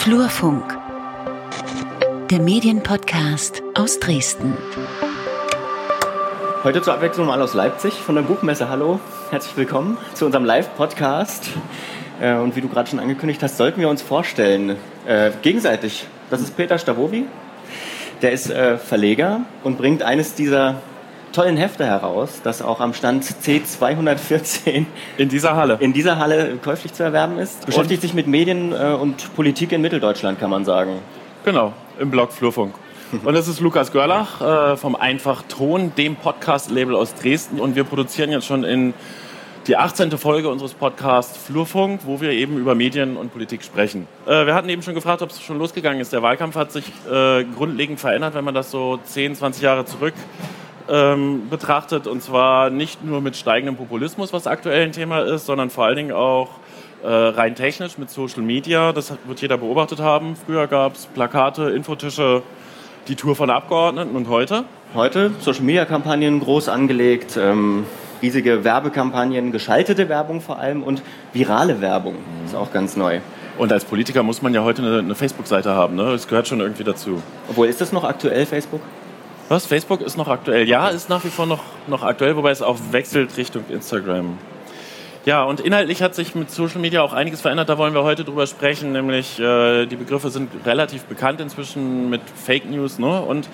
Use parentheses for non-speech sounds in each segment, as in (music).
Flurfunk, der Medienpodcast aus Dresden. Heute zur Abwechslung mal aus Leipzig von der Buchmesse. Hallo, herzlich willkommen zu unserem Live-Podcast. Äh, und wie du gerade schon angekündigt hast, sollten wir uns vorstellen, äh, gegenseitig. Das ist Peter Stavovi, der ist äh, Verleger und bringt eines dieser tollen Hefte heraus, das auch am Stand C214 in dieser Halle in dieser Halle käuflich zu erwerben ist. Beschäftigt und sich mit Medien äh, und Politik in Mitteldeutschland, kann man sagen. Genau, im Blog Flurfunk. (laughs) Und das ist Lukas Görlach äh, vom Einfach Ton, dem Podcast-Label aus Dresden. Und wir produzieren jetzt schon in die 18. Folge unseres Podcasts Flurfunk, wo wir eben über Medien und Politik sprechen. Äh, wir hatten eben schon gefragt, ob es schon losgegangen ist. Der Wahlkampf hat sich äh, grundlegend verändert, wenn man das so 10, 20 Jahre zurück ähm, betrachtet. Und zwar nicht nur mit steigendem Populismus, was aktuell ein Thema ist, sondern vor allen Dingen auch äh, rein technisch mit Social Media. Das wird jeder beobachtet haben. Früher gab es Plakate, Infotische, die Tour von Abgeordneten und heute? Heute Social Media Kampagnen groß angelegt. Ähm riesige Werbekampagnen, geschaltete Werbung vor allem und virale Werbung. Das ist auch ganz neu. Und als Politiker muss man ja heute eine, eine Facebook-Seite haben, ne? Das gehört schon irgendwie dazu. Obwohl, ist das noch aktuell, Facebook? Was? Facebook ist noch aktuell? Ja, ist nach wie vor noch, noch aktuell, wobei es auch wechselt Richtung Instagram. Ja, und inhaltlich hat sich mit Social Media auch einiges verändert. Da wollen wir heute drüber sprechen, nämlich äh, die Begriffe sind relativ bekannt inzwischen mit Fake News. Ne? Und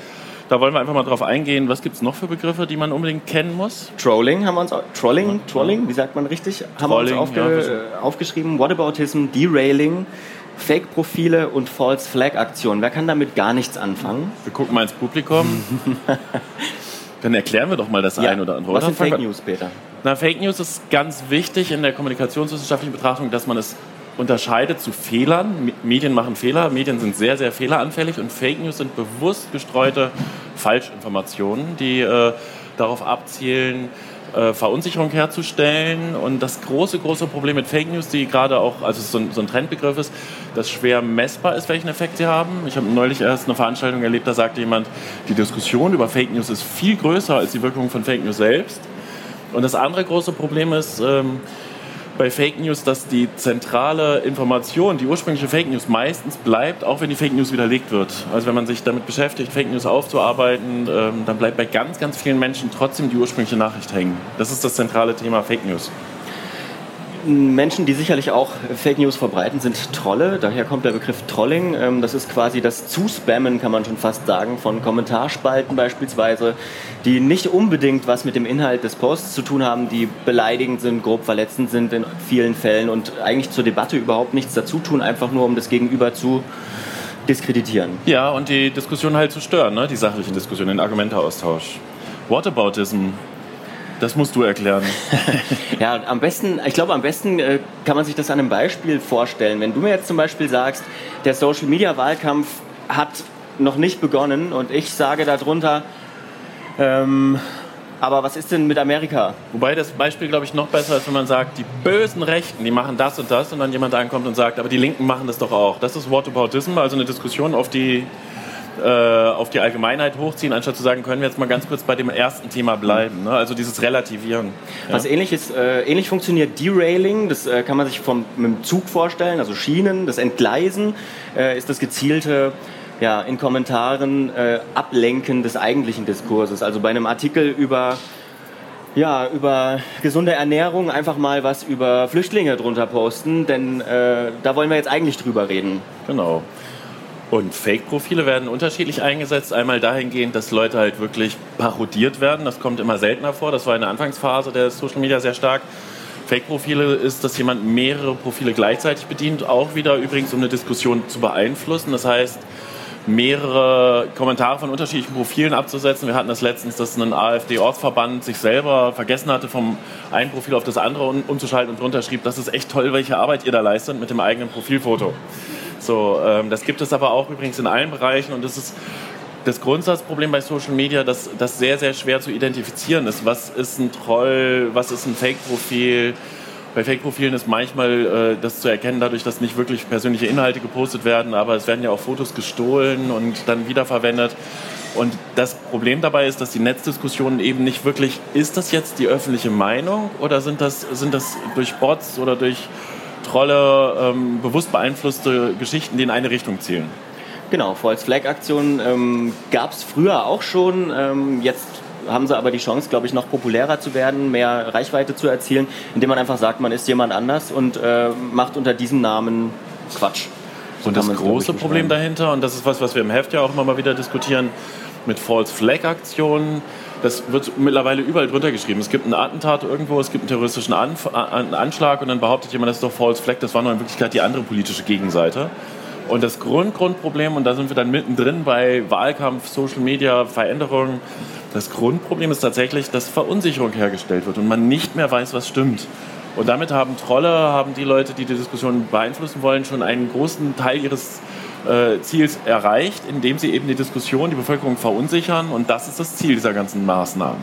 da wollen wir einfach mal drauf eingehen. Was gibt es noch für Begriffe, die man unbedingt kennen muss? Trolling haben wir uns, Trolling, Trolling, wie sagt man richtig, haben Trolling, wir uns aufge, ja, aufgeschrieben. Whataboutism, Derailing. Fake-Profile und False-Flag-Aktionen. Wer kann damit gar nichts anfangen? Wir gucken mal ins Publikum. (laughs) Dann erklären wir doch mal das ja. ein oder andere. Was sind Fake News, Peter? Na, Fake News ist ganz wichtig in der kommunikationswissenschaftlichen Betrachtung, dass man es unterscheidet zu Fehlern. Medien machen Fehler, Medien sind sehr, sehr fehleranfällig und Fake News sind bewusst gestreute Falschinformationen, die äh, darauf abzielen, äh, Verunsicherung herzustellen. Und das große, große Problem mit Fake News, die gerade auch, also so ein, so ein Trendbegriff ist, dass schwer messbar ist, welchen Effekt sie haben. Ich habe neulich erst eine Veranstaltung erlebt, da sagte jemand, die Diskussion über Fake News ist viel größer als die Wirkung von Fake News selbst. Und das andere große Problem ist, ähm, bei Fake News, dass die zentrale Information, die ursprüngliche Fake News meistens bleibt, auch wenn die Fake News widerlegt wird. Also wenn man sich damit beschäftigt, Fake News aufzuarbeiten, ähm, dann bleibt bei ganz, ganz vielen Menschen trotzdem die ursprüngliche Nachricht hängen. Das ist das zentrale Thema Fake News. Menschen, die sicherlich auch Fake News verbreiten, sind Trolle. Daher kommt der Begriff Trolling. Ähm, das ist quasi das Zuspammen, kann man schon fast sagen, von Kommentarspalten beispielsweise, die nicht unbedingt was mit dem Inhalt des Posts zu tun haben, die beleidigend sind, grob verletzend sind in vielen Fällen und eigentlich zur Debatte überhaupt nichts dazu tun, einfach nur um das Gegenüber zu diskreditieren. Ja, und die Diskussion halt zu stören, ne? die sachliche Diskussion, den Argumenteaustausch. Whataboutism das musst du erklären. (laughs) ja, am besten, ich glaube, am besten äh, kann man sich das an einem Beispiel vorstellen. Wenn du mir jetzt zum Beispiel sagst, der Social Media Wahlkampf hat noch nicht begonnen und ich sage darunter, ähm, aber was ist denn mit Amerika? Wobei das Beispiel, glaube ich, noch besser ist, wenn man sagt, die bösen Rechten, die machen das und das und dann jemand ankommt und sagt, aber die Linken machen das doch auch. Das ist Whataboutism, also eine Diskussion, auf die äh, auf die Allgemeinheit hochziehen, anstatt zu sagen, können wir jetzt mal ganz kurz bei dem ersten Thema bleiben. Ne? Also dieses Relativieren. Ja. Was ähnlich ist, äh, ähnlich funktioniert Derailing, das äh, kann man sich vom, mit dem Zug vorstellen, also Schienen, das Entgleisen äh, ist das gezielte ja, in Kommentaren äh, Ablenken des eigentlichen Diskurses. Also bei einem Artikel über ja, über gesunde Ernährung einfach mal was über Flüchtlinge drunter posten, denn äh, da wollen wir jetzt eigentlich drüber reden. Genau. Und Fake-Profile werden unterschiedlich eingesetzt. Einmal dahingehend, dass Leute halt wirklich parodiert werden. Das kommt immer seltener vor. Das war in der Anfangsphase der Social Media sehr stark. Fake-Profile ist, dass jemand mehrere Profile gleichzeitig bedient. Auch wieder übrigens, um eine Diskussion zu beeinflussen. Das heißt, mehrere Kommentare von unterschiedlichen Profilen abzusetzen. Wir hatten das letztens, dass ein AfD-Ortsverband sich selber vergessen hatte, vom einen Profil auf das andere umzuschalten und drunter schrieb, das ist echt toll, welche Arbeit ihr da leistet mit dem eigenen Profilfoto. So, ähm, das gibt es aber auch übrigens in allen Bereichen und das ist das Grundsatzproblem bei Social Media, dass das sehr, sehr schwer zu identifizieren ist. Was ist ein Troll, was ist ein Fake-Profil? Bei Fake-Profilen ist manchmal äh, das zu erkennen, dadurch, dass nicht wirklich persönliche Inhalte gepostet werden, aber es werden ja auch Fotos gestohlen und dann wiederverwendet. Und das Problem dabei ist, dass die Netzdiskussionen eben nicht wirklich, ist das jetzt die öffentliche Meinung oder sind das, sind das durch Bots oder durch Trolle, ähm, bewusst beeinflusste Geschichten, die in eine Richtung zielen. Genau, False Flag Aktionen ähm, gab es früher auch schon. Ähm, jetzt haben sie aber die Chance, glaube ich, noch populärer zu werden, mehr Reichweite zu erzielen, indem man einfach sagt, man ist jemand anders und äh, macht unter diesem Namen Quatsch. So und das große Problem dahinter, und das ist was, was wir im Heft ja auch immer mal wieder diskutieren, mit False Flag Aktionen, das wird mittlerweile überall drunter geschrieben. Es gibt ein Attentat irgendwo, es gibt einen terroristischen Anf einen Anschlag und dann behauptet jemand, das ist doch False Flag, das war nur in Wirklichkeit die andere politische Gegenseite. Und das Grund, Grundproblem, und da sind wir dann mittendrin bei Wahlkampf, Social Media, Veränderungen, das Grundproblem ist tatsächlich, dass Verunsicherung hergestellt wird und man nicht mehr weiß, was stimmt. Und damit haben Trolle, haben die Leute, die die Diskussion beeinflussen wollen, schon einen großen Teil ihres äh, Ziels erreicht, indem sie eben die Diskussion, die Bevölkerung verunsichern. Und das ist das Ziel dieser ganzen Maßnahmen.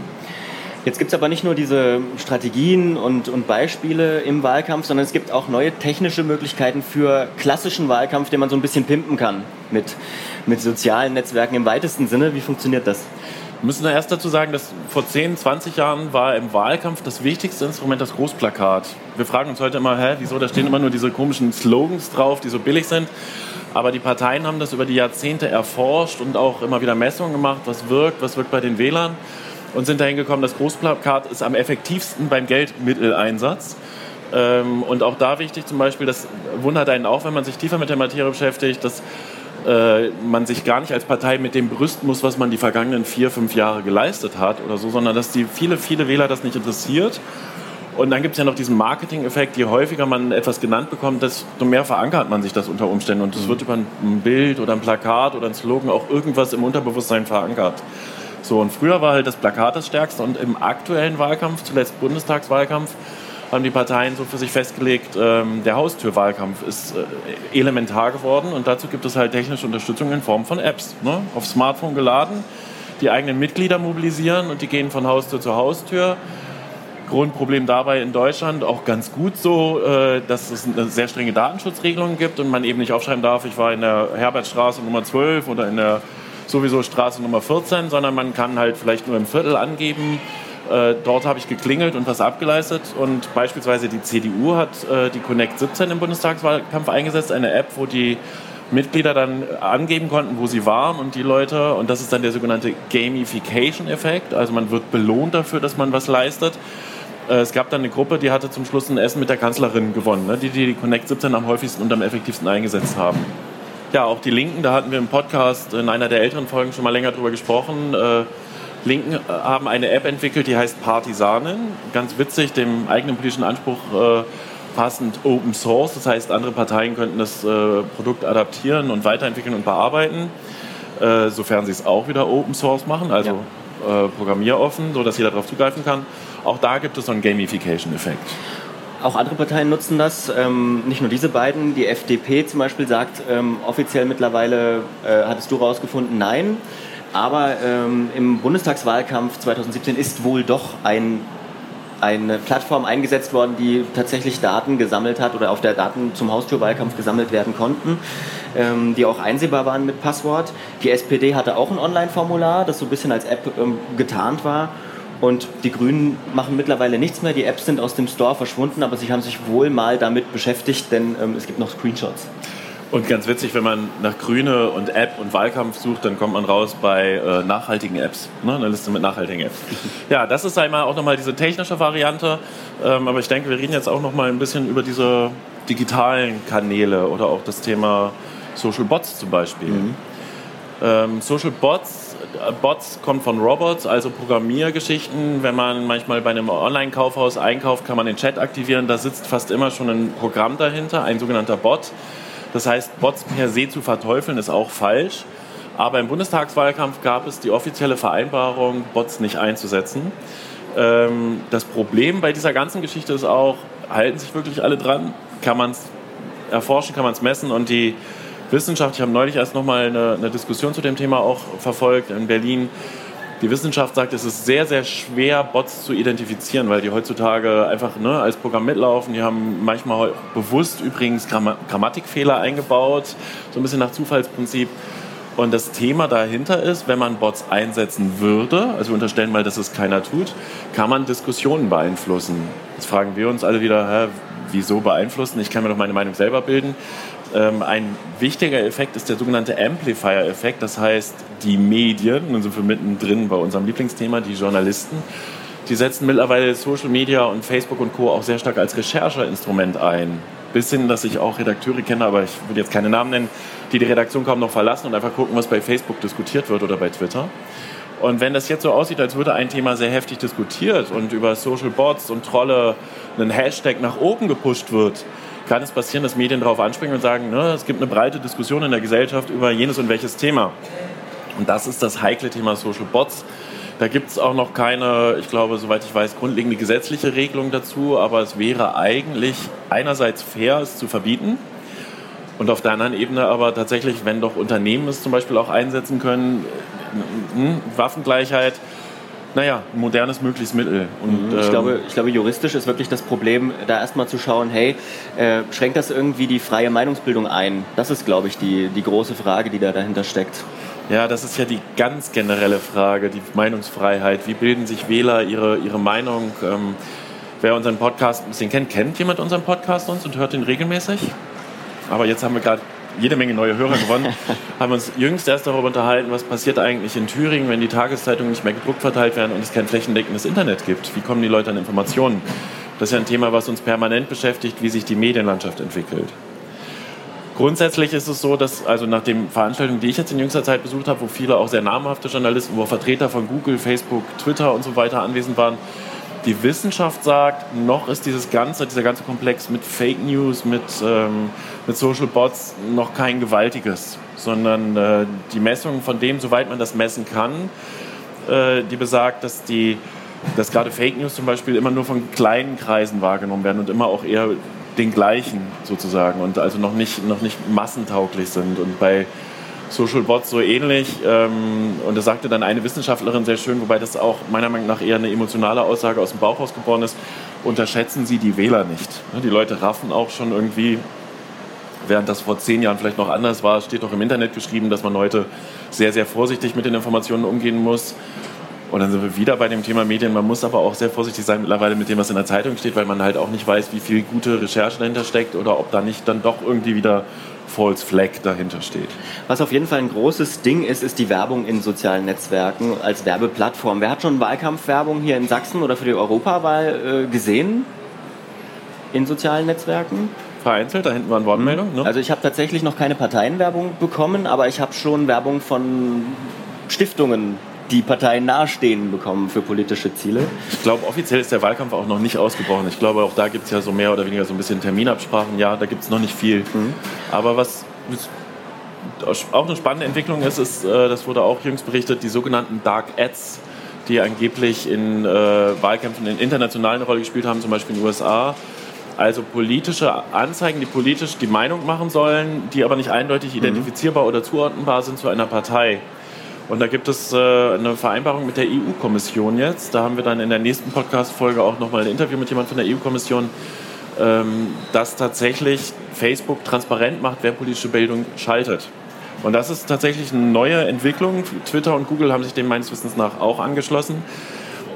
Jetzt gibt es aber nicht nur diese Strategien und, und Beispiele im Wahlkampf, sondern es gibt auch neue technische Möglichkeiten für klassischen Wahlkampf, den man so ein bisschen pimpen kann mit, mit sozialen Netzwerken im weitesten Sinne. Wie funktioniert das? Wir müssen erst dazu sagen, dass vor 10, 20 Jahren war im Wahlkampf das wichtigste Instrument das Großplakat. Wir fragen uns heute immer, hä, wieso, da stehen immer nur diese komischen Slogans drauf, die so billig sind. Aber die Parteien haben das über die Jahrzehnte erforscht und auch immer wieder Messungen gemacht, was wirkt, was wirkt bei den Wählern und sind dahin gekommen, das Großplakat ist am effektivsten beim Geldmitteleinsatz. Ähm, und auch da wichtig zum Beispiel, das wundert einen auch, wenn man sich tiefer mit der Materie beschäftigt, dass äh, man sich gar nicht als Partei mit dem brüsten muss, was man die vergangenen vier, fünf Jahre geleistet hat oder so, sondern dass die viele, viele Wähler das nicht interessiert. Und dann gibt es ja noch diesen Marketing-Effekt, je häufiger man etwas genannt bekommt, desto mehr verankert man sich das unter Umständen. Und es wird über ein Bild oder ein Plakat oder ein Slogan auch irgendwas im Unterbewusstsein verankert. So, und früher war halt das Plakat das stärkste und im aktuellen Wahlkampf, zuletzt Bundestagswahlkampf, haben die Parteien so für sich festgelegt, ähm, der Haustürwahlkampf ist äh, elementar geworden und dazu gibt es halt technische Unterstützung in Form von Apps. Ne? Auf Smartphone geladen, die eigenen Mitglieder mobilisieren und die gehen von Haustür zu Haustür. Grundproblem dabei in Deutschland auch ganz gut so, äh, dass es eine sehr strenge Datenschutzregelung gibt und man eben nicht aufschreiben darf, ich war in der Herbertstraße Nummer 12 oder in der sowieso Straße Nummer 14, sondern man kann halt vielleicht nur im Viertel angeben. Äh, dort habe ich geklingelt und was abgeleistet. Und beispielsweise die CDU hat äh, die Connect 17 im Bundestagswahlkampf eingesetzt, eine App, wo die Mitglieder dann angeben konnten, wo sie waren und die Leute, und das ist dann der sogenannte Gamification-Effekt, also man wird belohnt dafür, dass man was leistet. Äh, es gab dann eine Gruppe, die hatte zum Schluss ein Essen mit der Kanzlerin gewonnen, ne? die, die die Connect 17 am häufigsten und am effektivsten eingesetzt haben. Ja, auch die Linken, da hatten wir im Podcast in einer der älteren Folgen schon mal länger drüber gesprochen. Äh, Linken äh, haben eine App entwickelt, die heißt Partisanen. Ganz witzig, dem eigenen politischen Anspruch äh, passend Open Source. Das heißt, andere Parteien könnten das äh, Produkt adaptieren und weiterentwickeln und bearbeiten, sofern sie es auch wieder Open Source machen, also ja. Programmieroffen, sodass jeder darauf zugreifen kann. Auch da gibt es so einen Gamification-Effekt. Auch andere Parteien nutzen das, ähm, nicht nur diese beiden. Die FDP zum Beispiel sagt ähm, offiziell mittlerweile, äh, hattest du rausgefunden, nein. Aber ähm, im Bundestagswahlkampf 2017 ist wohl doch ein, eine Plattform eingesetzt worden, die tatsächlich Daten gesammelt hat oder auf der Daten zum Haustürwahlkampf gesammelt werden konnten, ähm, die auch einsehbar waren mit Passwort. Die SPD hatte auch ein Online-Formular, das so ein bisschen als App ähm, getarnt war. Und die Grünen machen mittlerweile nichts mehr. Die Apps sind aus dem Store verschwunden, aber sie haben sich wohl mal damit beschäftigt, denn ähm, es gibt noch Screenshots. Und ganz witzig, wenn man nach Grüne und App und Wahlkampf sucht, dann kommt man raus bei äh, nachhaltigen Apps, ne? eine Liste mit nachhaltigen Apps. (laughs) Ja, das ist einmal auch nochmal diese technische Variante, ähm, aber ich denke, wir reden jetzt auch nochmal ein bisschen über diese digitalen Kanäle oder auch das Thema Social Bots zum Beispiel. Mhm. Ähm, Social Bots Bots kommt von Robots, also Programmiergeschichten. Wenn man manchmal bei einem Online-Kaufhaus einkauft, kann man den Chat aktivieren. Da sitzt fast immer schon ein Programm dahinter, ein sogenannter Bot. Das heißt, Bots per se zu verteufeln ist auch falsch. Aber im Bundestagswahlkampf gab es die offizielle Vereinbarung, Bots nicht einzusetzen. Ähm, das Problem bei dieser ganzen Geschichte ist auch, halten sich wirklich alle dran? Kann man es erforschen, kann man es messen? Und die Wissenschaft, ich habe neulich erst nochmal eine, eine Diskussion zu dem Thema auch verfolgt in Berlin. Die Wissenschaft sagt, es ist sehr, sehr schwer, Bots zu identifizieren, weil die heutzutage einfach ne, als Programm mitlaufen. Die haben manchmal bewusst übrigens Gramm Grammatikfehler eingebaut, so ein bisschen nach Zufallsprinzip. Und das Thema dahinter ist, wenn man Bots einsetzen würde, also wir unterstellen mal, dass es keiner tut, kann man Diskussionen beeinflussen. Jetzt fragen wir uns alle wieder, hä, wieso beeinflussen. Ich kann mir doch meine Meinung selber bilden. Ähm, ein wichtiger Effekt ist der sogenannte Amplifier-Effekt. Das heißt, die Medien, nun sind wir mittendrin bei unserem Lieblingsthema, die Journalisten, die setzen mittlerweile Social Media und Facebook und Co. auch sehr stark als Rechercheinstrument ein. Bis hin, dass ich auch Redakteure kenne, aber ich würde jetzt keine Namen nennen, die die Redaktion kaum noch verlassen und einfach gucken, was bei Facebook diskutiert wird oder bei Twitter. Und wenn das jetzt so aussieht, als würde ein Thema sehr heftig diskutiert und über Social Bots und Trolle ein Hashtag nach oben gepusht wird, kann es passieren, dass Medien darauf anspringen und sagen, ne, es gibt eine breite Diskussion in der Gesellschaft über jenes und welches Thema. Und das ist das heikle Thema Social Bots. Da gibt es auch noch keine, ich glaube, soweit ich weiß, grundlegende gesetzliche Regelung dazu, aber es wäre eigentlich einerseits fair, es zu verbieten. Und auf der anderen Ebene aber tatsächlich, wenn doch Unternehmen es zum Beispiel auch einsetzen können, hm, Waffengleichheit, naja, ein modernes mögliches Mittel. Und, mhm. ich, ähm, glaube, ich glaube, juristisch ist wirklich das Problem, da erstmal zu schauen, hey, äh, schränkt das irgendwie die freie Meinungsbildung ein? Das ist, glaube ich, die, die große Frage, die da dahinter steckt. Ja, das ist ja die ganz generelle Frage, die Meinungsfreiheit. Wie bilden sich Wähler ihre, ihre Meinung? Ähm, wer unseren Podcast ein bisschen kennt, kennt jemand unseren Podcast uns und hört ihn regelmäßig? Aber jetzt haben wir gerade jede Menge neue Hörer gewonnen, (laughs) haben uns jüngst erst darüber unterhalten, was passiert eigentlich in Thüringen, wenn die Tageszeitungen nicht mehr gedruckt verteilt werden und es kein flächendeckendes Internet gibt. Wie kommen die Leute an Informationen? Das ist ja ein Thema, was uns permanent beschäftigt, wie sich die Medienlandschaft entwickelt. Grundsätzlich ist es so, dass also nach den Veranstaltungen, die ich jetzt in jüngster Zeit besucht habe, wo viele auch sehr namhafte Journalisten, wo Vertreter von Google, Facebook, Twitter und so weiter anwesend waren, die Wissenschaft sagt, noch ist dieses ganze, dieser ganze Komplex mit Fake News, mit, ähm, mit Social Bots noch kein gewaltiges, sondern äh, die Messung von dem, soweit man das messen kann, äh, die besagt, dass die dass gerade Fake News zum Beispiel immer nur von kleinen Kreisen wahrgenommen werden und immer auch eher den gleichen sozusagen und also noch nicht, noch nicht massentauglich sind. Und bei Social Bots so ähnlich. Ähm, und das sagte dann eine Wissenschaftlerin sehr schön, wobei das auch meiner Meinung nach eher eine emotionale Aussage aus dem Bauch rausgeboren ist. Unterschätzen Sie die Wähler nicht. Ne, die Leute raffen auch schon irgendwie, während das vor zehn Jahren vielleicht noch anders war, steht doch im Internet geschrieben, dass man heute sehr, sehr vorsichtig mit den Informationen umgehen muss. Und dann sind wir wieder bei dem Thema Medien. Man muss aber auch sehr vorsichtig sein mittlerweile mit dem, was in der Zeitung steht, weil man halt auch nicht weiß, wie viel gute Recherche dahinter steckt oder ob da nicht dann doch irgendwie wieder False Flag dahinter steht. Was auf jeden Fall ein großes Ding ist, ist die Werbung in sozialen Netzwerken als Werbeplattform. Wer hat schon Wahlkampfwerbung hier in Sachsen oder für die Europawahl äh, gesehen? In sozialen Netzwerken? Vereinzelt, da hinten war eine Wortmeldung. Ne? Also ich habe tatsächlich noch keine Parteienwerbung bekommen, aber ich habe schon Werbung von Stiftungen die Parteien nahestehen bekommen für politische Ziele. Ich glaube, offiziell ist der Wahlkampf auch noch nicht ausgebrochen. Ich glaube, auch da gibt es ja so mehr oder weniger so ein bisschen Terminabsprachen. Ja, da gibt es noch nicht viel. Mhm. Aber was auch eine spannende Entwicklung ist, ist, äh, das wurde auch jüngst berichtet, die sogenannten Dark Ads, die angeblich in äh, Wahlkämpfen in internationalen Rolle gespielt haben, zum Beispiel in den USA. Also politische Anzeigen, die politisch die Meinung machen sollen, die aber nicht eindeutig mhm. identifizierbar oder zuordnenbar sind zu einer Partei. Und da gibt es äh, eine Vereinbarung mit der EU-Kommission jetzt. Da haben wir dann in der nächsten Podcast-Folge auch nochmal ein Interview mit jemandem von der EU-Kommission, ähm, dass tatsächlich Facebook transparent macht, wer politische Bildung schaltet. Und das ist tatsächlich eine neue Entwicklung. Twitter und Google haben sich dem meines Wissens nach auch angeschlossen,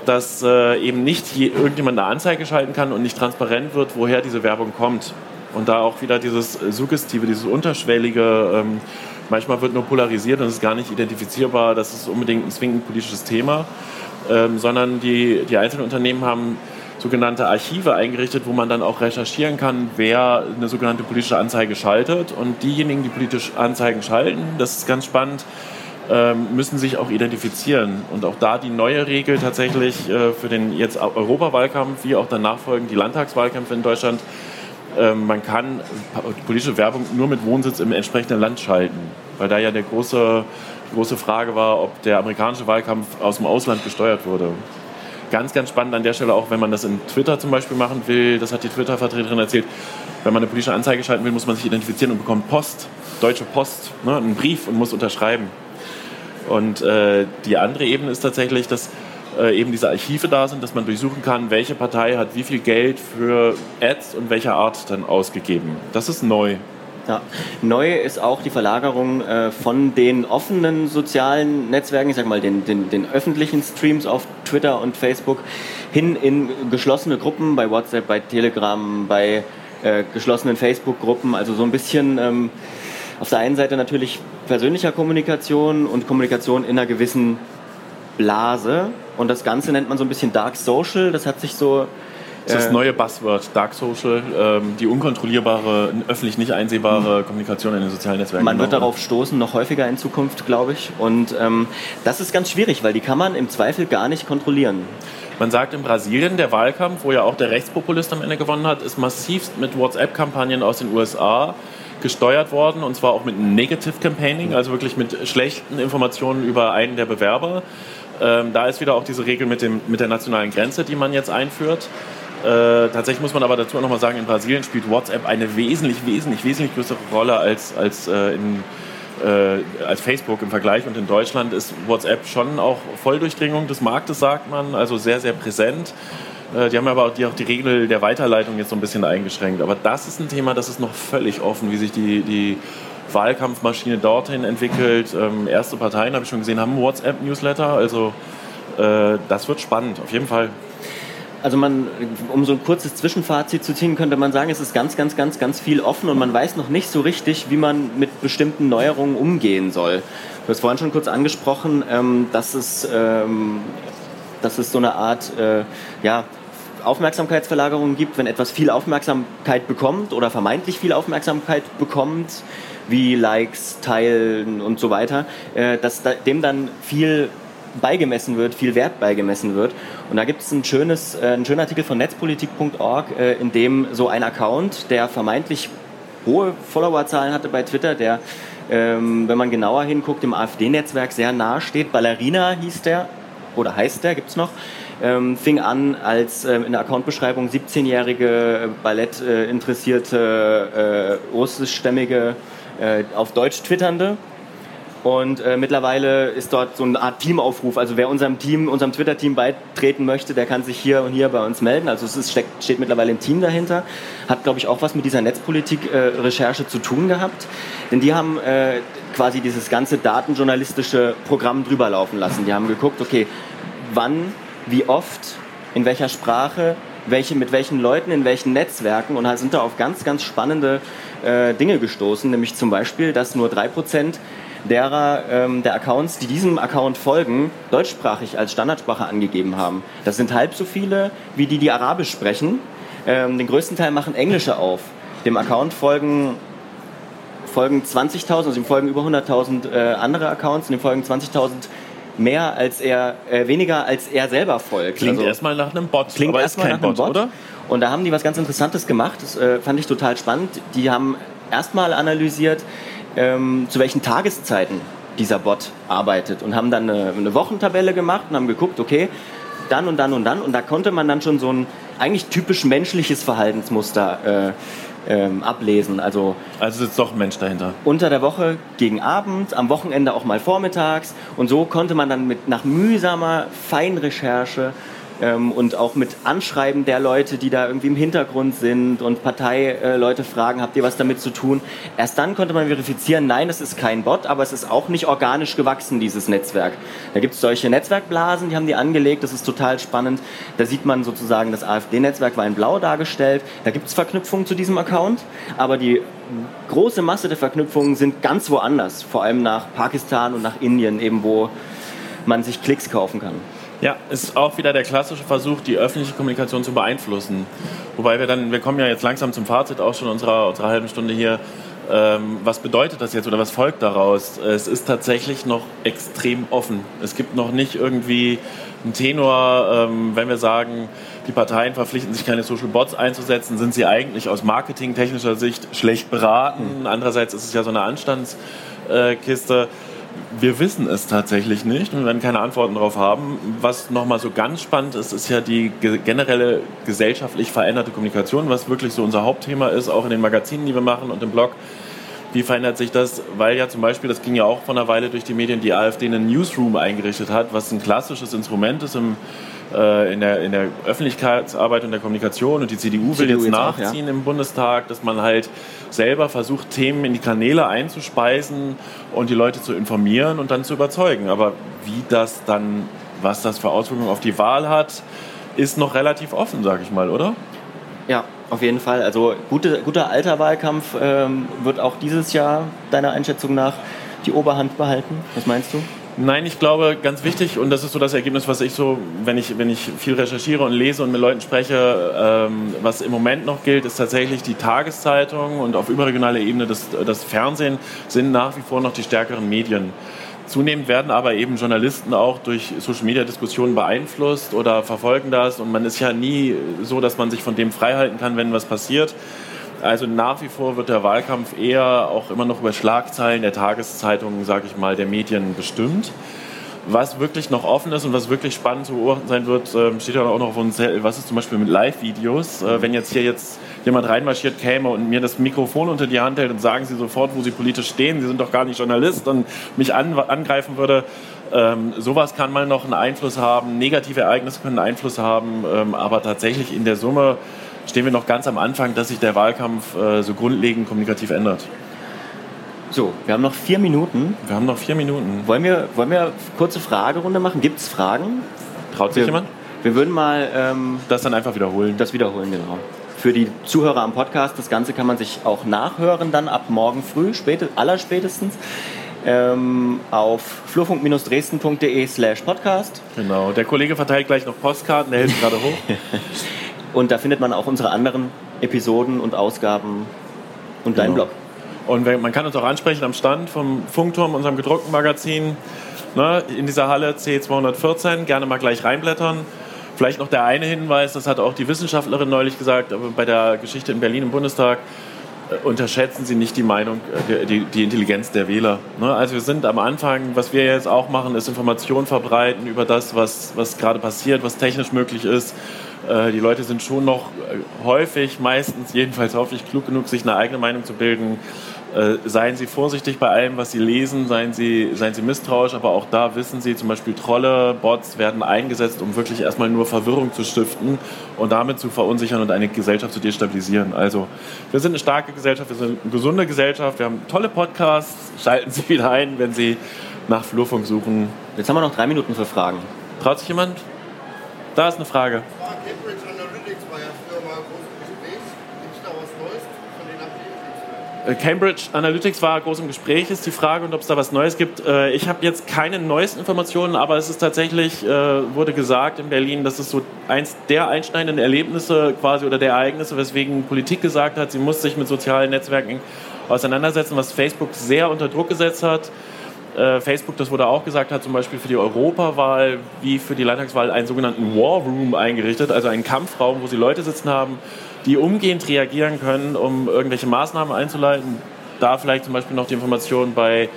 dass äh, eben nicht irgendjemand eine Anzeige schalten kann und nicht transparent wird, woher diese Werbung kommt. Und da auch wieder dieses Suggestive, dieses Unterschwellige ähm, Manchmal wird nur polarisiert und es ist gar nicht identifizierbar, das ist unbedingt ein zwingend politisches Thema, ähm, sondern die, die einzelnen Unternehmen haben sogenannte Archive eingerichtet, wo man dann auch recherchieren kann, wer eine sogenannte politische Anzeige schaltet. Und diejenigen, die politische Anzeigen schalten, das ist ganz spannend, ähm, müssen sich auch identifizieren. Und auch da die neue Regel tatsächlich äh, für den jetzt Europawahlkampf, wie auch danach folgen die Landtagswahlkämpfe in Deutschland, man kann politische Werbung nur mit Wohnsitz im entsprechenden Land schalten, weil da ja der große, große Frage war, ob der amerikanische Wahlkampf aus dem Ausland gesteuert wurde. Ganz, ganz spannend an der Stelle auch, wenn man das in Twitter zum Beispiel machen will, das hat die Twitter-Vertreterin erzählt, wenn man eine politische Anzeige schalten will, muss man sich identifizieren und bekommt Post, Deutsche Post, ne, einen Brief und muss unterschreiben. Und äh, die andere Ebene ist tatsächlich, dass äh, eben diese Archive da sind, dass man durchsuchen kann, welche Partei hat wie viel Geld für Ads und welcher Art dann ausgegeben. Das ist neu. Ja. Neu ist auch die Verlagerung äh, von den offenen sozialen Netzwerken, ich sag mal den, den, den, öffentlichen Streams auf Twitter und Facebook hin in geschlossene Gruppen bei WhatsApp, bei Telegram, bei äh, geschlossenen Facebook-Gruppen, also so ein bisschen ähm, auf der einen Seite natürlich persönlicher Kommunikation und Kommunikation in einer gewissen Blase. Und das Ganze nennt man so ein bisschen Dark Social. Das hat sich so das ist das neue Buzzword, Dark Social, ähm, die unkontrollierbare, öffentlich nicht einsehbare Kommunikation in den sozialen Netzwerken. Man wird darauf stoßen, noch häufiger in Zukunft, glaube ich. Und ähm, das ist ganz schwierig, weil die kann man im Zweifel gar nicht kontrollieren. Man sagt in Brasilien, der Wahlkampf, wo ja auch der Rechtspopulist am Ende gewonnen hat, ist massivst mit WhatsApp-Kampagnen aus den USA gesteuert worden und zwar auch mit Negative Campaigning, also wirklich mit schlechten Informationen über einen der Bewerber. Ähm, da ist wieder auch diese Regel mit, dem, mit der nationalen Grenze, die man jetzt einführt. Äh, tatsächlich muss man aber dazu auch nochmal sagen, in Brasilien spielt WhatsApp eine wesentlich, wesentlich, wesentlich größere Rolle als, als, äh, in, äh, als Facebook im Vergleich. Und in Deutschland ist WhatsApp schon auch Volldurchdringung des Marktes, sagt man, also sehr, sehr präsent. Äh, die haben aber auch die, auch die Regel der Weiterleitung jetzt so ein bisschen eingeschränkt. Aber das ist ein Thema, das ist noch völlig offen, wie sich die, die Wahlkampfmaschine dorthin entwickelt. Ähm, erste Parteien, habe ich schon gesehen, haben WhatsApp-Newsletter. Also äh, das wird spannend, auf jeden Fall also man, um so ein kurzes Zwischenfazit zu ziehen, könnte man sagen, es ist ganz, ganz, ganz, ganz viel offen und man weiß noch nicht so richtig, wie man mit bestimmten Neuerungen umgehen soll. Du hast vorhin schon kurz angesprochen, ähm, dass, es, ähm, dass es so eine Art äh, ja, Aufmerksamkeitsverlagerung gibt, wenn etwas viel Aufmerksamkeit bekommt oder vermeintlich viel Aufmerksamkeit bekommt, wie Likes, Teilen und so weiter, äh, dass dem dann viel beigemessen wird, viel Wert beigemessen wird. Und da gibt es ein schönes, äh, einen schönen Artikel von netzpolitik.org, äh, in dem so ein Account, der vermeintlich hohe Followerzahlen hatte bei Twitter, der, ähm, wenn man genauer hinguckt, dem AfD-Netzwerk sehr nahe steht. Ballerina hieß der, oder heißt der, gibt es noch. Ähm, fing an als ähm, in der Accountbeschreibung 17-jährige Ballett äh, interessierte russischstämmige äh, auf Deutsch twitternde und äh, mittlerweile ist dort so eine Art Teamaufruf. Also wer unserem Team, unserem Twitter-Team beitreten möchte, der kann sich hier und hier bei uns melden. Also es ist, steckt, steht mittlerweile ein Team dahinter. Hat, glaube ich, auch was mit dieser Netzpolitik-Recherche äh, zu tun gehabt. Denn die haben äh, quasi dieses ganze datenjournalistische Programm drüber laufen lassen. Die haben geguckt, okay, wann, wie oft, in welcher Sprache, welche, mit welchen Leuten, in welchen Netzwerken und sind da auf ganz, ganz spannende äh, Dinge gestoßen. Nämlich zum Beispiel, dass nur 3% derer ähm, der Accounts, die diesem Account folgen, deutschsprachig als Standardsprache angegeben haben. Das sind halb so viele, wie die, die Arabisch sprechen. Ähm, den größten Teil machen Englische auf. Dem Account folgen folgen 20.000, also ihm folgen über 100.000 äh, andere Accounts und ihm folgen 20.000 mehr als er, äh, weniger als er selber folgt. Klingt also, erstmal nach einem Bot, klingt aber kein nach Bot, Bot, oder? Und da haben die was ganz Interessantes gemacht, das äh, fand ich total spannend. Die haben erstmal analysiert, ähm, zu welchen Tageszeiten dieser Bot arbeitet und haben dann eine, eine Wochentabelle gemacht und haben geguckt, okay, dann und dann und dann und da konnte man dann schon so ein eigentlich typisch menschliches Verhaltensmuster äh, ähm, ablesen. Also, also sitzt doch ein Mensch dahinter. Unter der Woche gegen Abend, am Wochenende auch mal vormittags. Und so konnte man dann mit nach mühsamer Feinrecherche ähm, und auch mit Anschreiben der Leute, die da irgendwie im Hintergrund sind und Parteileute fragen, habt ihr was damit zu tun? Erst dann konnte man verifizieren, nein, es ist kein Bot, aber es ist auch nicht organisch gewachsen, dieses Netzwerk. Da gibt es solche Netzwerkblasen, die haben die angelegt, das ist total spannend. Da sieht man sozusagen, das AfD-Netzwerk war in blau dargestellt. Da gibt es Verknüpfungen zu diesem Account, aber die große Masse der Verknüpfungen sind ganz woanders, vor allem nach Pakistan und nach Indien, eben wo man sich Klicks kaufen kann. Ja, ist auch wieder der klassische Versuch, die öffentliche Kommunikation zu beeinflussen. Wobei wir dann, wir kommen ja jetzt langsam zum Fazit auch schon unserer, unserer halben Stunde hier. Ähm, was bedeutet das jetzt oder was folgt daraus? Es ist tatsächlich noch extrem offen. Es gibt noch nicht irgendwie einen Tenor, ähm, wenn wir sagen, die Parteien verpflichten sich keine Social Bots einzusetzen, sind sie eigentlich aus marketingtechnischer Sicht schlecht beraten. Andererseits ist es ja so eine Anstandskiste wir wissen es tatsächlich nicht und werden keine Antworten darauf haben. Was nochmal so ganz spannend ist, ist ja die generelle gesellschaftlich veränderte Kommunikation, was wirklich so unser Hauptthema ist, auch in den Magazinen, die wir machen und im Blog. Wie verändert sich das? Weil ja zum Beispiel, das ging ja auch vor einer Weile durch die Medien, die AfD einen Newsroom eingerichtet hat, was ein klassisches Instrument ist im äh, in, der, in der Öffentlichkeitsarbeit und der Kommunikation und die CDU will CDU jetzt, jetzt nachziehen auch, ja. im Bundestag, dass man halt selber versucht, Themen in die Kanäle einzuspeisen und die Leute zu informieren und dann zu überzeugen. Aber wie das dann, was das für Auswirkungen auf die Wahl hat, ist noch relativ offen, sage ich mal, oder? Ja, Auf jeden Fall. Also gute, guter alter Wahlkampf ähm, wird auch dieses Jahr deiner Einschätzung nach die Oberhand behalten. Was meinst du? Nein, ich glaube, ganz wichtig, und das ist so das Ergebnis, was ich so, wenn ich, wenn ich viel recherchiere und lese und mit Leuten spreche, ähm, was im Moment noch gilt, ist tatsächlich die Tageszeitung und auf überregionaler Ebene das, das Fernsehen sind nach wie vor noch die stärkeren Medien. Zunehmend werden aber eben Journalisten auch durch Social-Media-Diskussionen beeinflusst oder verfolgen das. Und man ist ja nie so, dass man sich von dem freihalten kann, wenn was passiert. Also nach wie vor wird der Wahlkampf eher auch immer noch über Schlagzeilen der Tageszeitungen, sage ich mal, der Medien bestimmt. Was wirklich noch offen ist und was wirklich spannend zu beobachten sein wird, ähm, steht ja auch noch auf uns, was ist zum Beispiel mit Live-Videos. Äh, wenn jetzt hier jetzt jemand reinmarschiert käme und mir das Mikrofon unter die Hand hält und sagen Sie sofort, wo Sie politisch stehen, Sie sind doch gar nicht Journalist und mich an, angreifen würde, ähm, sowas kann mal noch einen Einfluss haben, negative Ereignisse können einen Einfluss haben, ähm, aber tatsächlich in der Summe stehen wir noch ganz am Anfang, dass sich der Wahlkampf äh, so grundlegend kommunikativ ändert. So, wir haben noch vier Minuten. Wir haben noch vier Minuten. Wollen wir, wollen wir kurze Fragerunde machen? Gibt es Fragen? Traut sich wir, jemand? Wir würden mal ähm, das dann einfach wiederholen. Das wiederholen, genau. Für die Zuhörer am Podcast, das Ganze kann man sich auch nachhören, dann ab morgen früh, späte, allerspätestens. Ähm, auf flurfunk-dresden.de slash podcast. Genau, der Kollege verteilt gleich noch Postkarten, der hält gerade hoch. (laughs) Und da findet man auch unsere anderen Episoden und Ausgaben und genau. deinen Blog. Und man kann uns auch ansprechen am Stand vom Funkturm, unserem gedruckten Magazin, ne, in dieser Halle C214. Gerne mal gleich reinblättern. Vielleicht noch der eine Hinweis, das hat auch die Wissenschaftlerin neulich gesagt, bei der Geschichte in Berlin im Bundestag, äh, unterschätzen Sie nicht die Meinung, äh, die, die Intelligenz der Wähler. Ne? Also wir sind am Anfang, was wir jetzt auch machen, ist Informationen verbreiten über das, was, was gerade passiert, was technisch möglich ist die Leute sind schon noch äh, häufig, meistens jedenfalls häufig klug genug, sich eine eigene Meinung zu bilden. Äh, seien Sie vorsichtig bei allem, was Sie lesen, seien Sie, seien Sie misstrauisch, aber auch da wissen Sie, zum Beispiel Trolle, Bots werden eingesetzt, um wirklich erstmal nur Verwirrung zu stiften und damit zu verunsichern und eine Gesellschaft zu destabilisieren. Also wir sind eine starke Gesellschaft, wir sind eine gesunde Gesellschaft, wir haben tolle Podcasts, schalten Sie wieder ein, wenn Sie nach Flurfunk suchen. Jetzt haben wir noch drei Minuten für Fragen. Traut sich jemand? Da ist eine Frage. Äh, Cambridge Analytics war groß im Gespräch, ist die Frage und ob es da was Neues gibt. Äh, ich habe jetzt keine neuesten Informationen, aber es ist tatsächlich, äh, wurde gesagt in Berlin, dass es so eins der einschneidenden Erlebnisse quasi oder der Ereignisse, weswegen Politik gesagt hat, sie muss sich mit sozialen Netzwerken auseinandersetzen, was Facebook sehr unter Druck gesetzt hat. Facebook, das wurde auch gesagt, hat zum Beispiel für die Europawahl wie für die Landtagswahl einen sogenannten War Room eingerichtet, also einen Kampfraum, wo sie Leute sitzen haben, die umgehend reagieren können, um irgendwelche Maßnahmen einzuleiten. Da vielleicht zum Beispiel noch die Information bei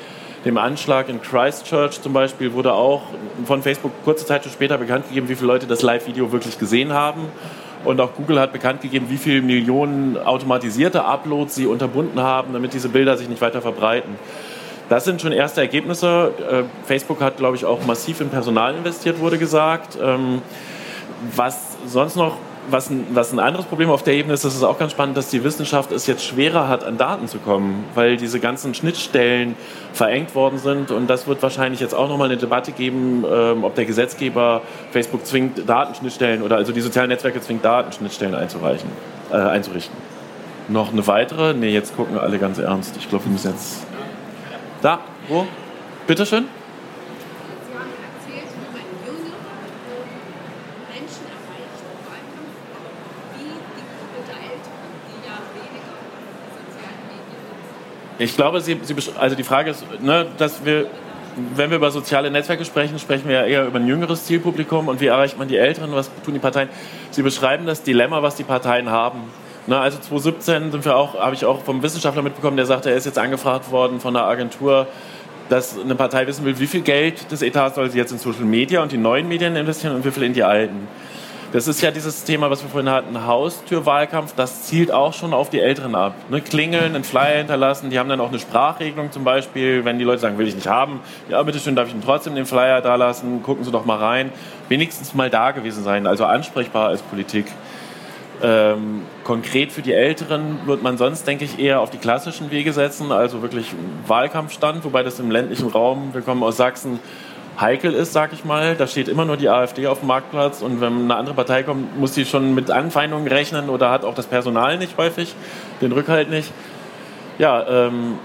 dem Anschlag in Christchurch zum Beispiel wurde auch von Facebook kurze Zeit später bekannt gegeben, wie viele Leute das Live-Video wirklich gesehen haben. Und auch Google hat bekannt gegeben, wie viele Millionen automatisierte Uploads sie unterbunden haben, damit diese Bilder sich nicht weiter verbreiten. Das sind schon erste Ergebnisse. Äh, Facebook hat, glaube ich, auch massiv in Personal investiert, wurde gesagt. Ähm, was sonst noch was ein, was ein anderes Problem auf der Ebene ist, das ist auch ganz spannend, dass die Wissenschaft es jetzt schwerer hat, an Daten zu kommen, weil diese ganzen Schnittstellen verengt worden sind. Und das wird wahrscheinlich jetzt auch nochmal eine Debatte geben, ähm, ob der Gesetzgeber Facebook zwingt, Datenschnittstellen oder also die sozialen Netzwerke zwingt, Datenschnittstellen einzureichen, äh, einzurichten. Noch eine weitere? Ne, jetzt gucken alle ganz ernst. Ich glaube, wir müssen jetzt. Da, wo? Bitteschön. Ich glaube, Sie, Sie, also die Frage ist, ne, dass wir, wenn wir über soziale Netzwerke sprechen, sprechen wir ja eher über ein jüngeres Zielpublikum und wie erreicht man die Älteren, was tun die Parteien? Sie beschreiben das Dilemma, was die Parteien haben. Ne, also 2017 sind wir auch, habe ich auch vom Wissenschaftler mitbekommen, der sagt, er ist jetzt angefragt worden von einer Agentur, dass eine Partei wissen will, wie viel Geld des Etats soll sie jetzt in Social Media und die neuen Medien investieren und wie viel in die alten. Das ist ja dieses Thema, was wir vorhin hatten, Haustürwahlkampf, das zielt auch schon auf die Älteren ab. Ne? Klingeln, einen Flyer hinterlassen, die haben dann auch eine Sprachregelung zum Beispiel, wenn die Leute sagen, will ich nicht haben, ja, bitteschön, darf ich Ihnen trotzdem den Flyer da lassen, gucken Sie doch mal rein. Wenigstens mal da gewesen sein, also ansprechbar als Politik. Ähm, konkret für die Älteren wird man sonst, denke ich, eher auf die klassischen Wege setzen, also wirklich Wahlkampfstand, wobei das im ländlichen Raum, wir kommen aus Sachsen, heikel ist, sag ich mal. Da steht immer nur die AfD auf dem Marktplatz und wenn eine andere Partei kommt, muss sie schon mit Anfeindungen rechnen oder hat auch das Personal nicht häufig, den Rückhalt nicht. Ja, ähm,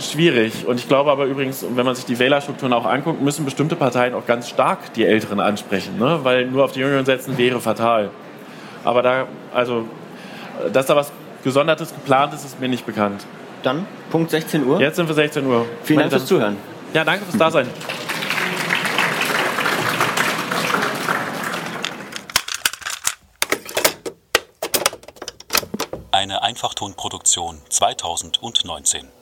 schwierig. Und ich glaube aber übrigens, wenn man sich die Wählerstrukturen auch anguckt, müssen bestimmte Parteien auch ganz stark die Älteren ansprechen, ne? weil nur auf die Jüngeren setzen wäre fatal. Aber da, also, dass da was Gesondertes geplant ist, ist mir nicht bekannt. Dann Punkt 16 Uhr. Jetzt sind wir 16 Uhr. Vielen Dank fürs Zuhören. Ja, danke fürs Dasein. Eine Einfachtonproduktion 2019.